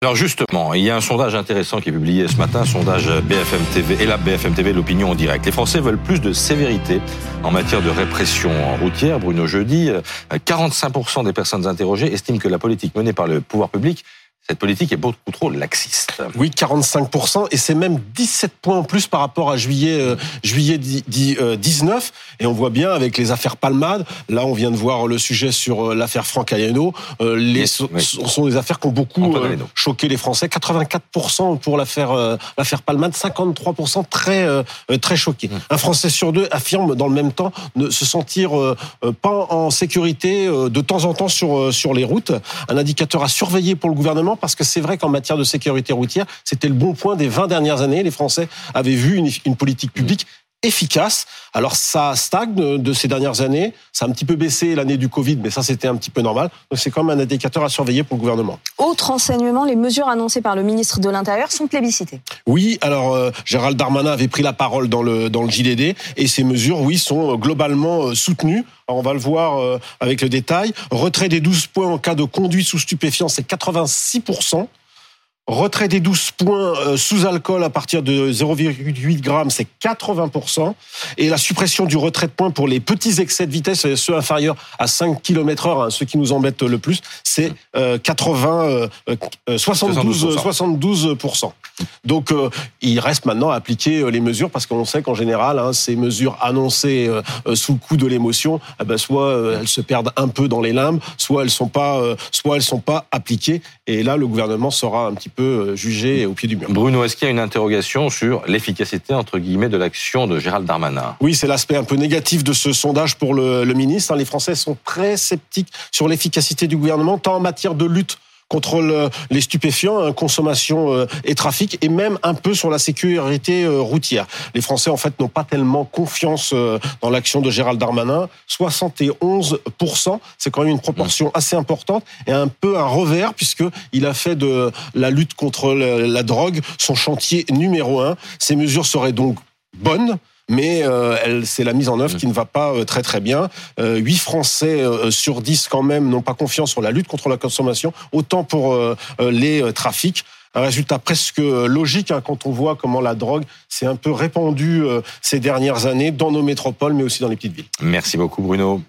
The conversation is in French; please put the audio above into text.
Alors justement, il y a un sondage intéressant qui est publié ce matin, sondage BFM TV et la BFM TV, l'opinion en direct. Les Français veulent plus de sévérité en matière de répression routière. Bruno Jeudi, 45% des personnes interrogées estiment que la politique menée par le pouvoir public cette politique est beaucoup trop laxiste. Oui, 45%, et c'est même 17 points en plus par rapport à juillet, euh, juillet 19. Et on voit bien avec les affaires Palmade, là on vient de voir le sujet sur euh, l'affaire Franck Ayano, euh, les, sont des affaires qui ont beaucoup choqué les Français. 84% pour l'affaire l'affaire Palmade, 53% très, très choqués. Mmh. Un Français sur deux affirme dans le même temps ne se sentir pas en sécurité de temps en temps sur, sur les routes. Un indicateur à surveiller pour le gouvernement parce que c'est vrai qu'en matière de sécurité routière, c'était le bon point des 20 dernières années. Les Français avaient vu une, politique publique efficace. Alors ça stagne de ces dernières années, ça a un petit peu baissé l'année du Covid, mais ça c'était un petit peu normal. Donc c'est quand même un indicateur à surveiller pour le gouvernement. Autre enseignement, les mesures annoncées par le ministre de l'Intérieur sont plébiscitées. Oui, alors euh, Gérald Darmanin avait pris la parole dans le dans le JDD et ces mesures, oui, sont globalement euh, soutenues. on va le voir euh, avec le détail. Retrait des 12 points en cas de conduite sous stupéfiants, c'est 86 Retrait des 12 points euh, sous alcool à partir de 0,8 grammes, c'est 80%. Et la suppression du retrait de points pour les petits excès de vitesse, ceux inférieurs à 5 km heure, hein, ceux qui nous embêtent le plus, c'est 80, 72, 72%. Donc euh, il reste maintenant à appliquer euh, les mesures parce qu'on sait qu'en général, hein, ces mesures annoncées sous le coup de l'émotion, eh ben, soit elles se perdent un peu dans les limbes, soit elles sont pas, soit elles sont pas appliquées. Et là, le gouvernement sera un petit peu euh, au pied du mur. Bruno, est-ce qu'il y a une interrogation sur l'efficacité, entre guillemets, de l'action de Gérald Darmanin? Oui, c'est l'aspect un peu négatif de ce sondage pour le, le ministre. Les Français sont très sceptiques sur l'efficacité du gouvernement, tant en matière de lutte contre les stupéfiants, hein, consommation euh, et trafic, et même un peu sur la sécurité euh, routière. Les Français, en fait, n'ont pas tellement confiance euh, dans l'action de Gérald Darmanin. 71%, c'est quand même une proportion assez importante, et un peu un revers, puisqu'il a fait de la lutte contre la drogue son chantier numéro un. Ces mesures seraient donc bonnes, mais euh, c'est la mise en œuvre qui ne va pas euh, très très bien. Euh, 8 Français euh, sur 10 quand même n'ont pas confiance sur la lutte contre la consommation, autant pour les trafics. Un résultat presque logique hein, quand on voit comment la drogue s'est un peu répandue ces dernières années dans nos métropoles, mais aussi dans les petites villes. Merci beaucoup Bruno.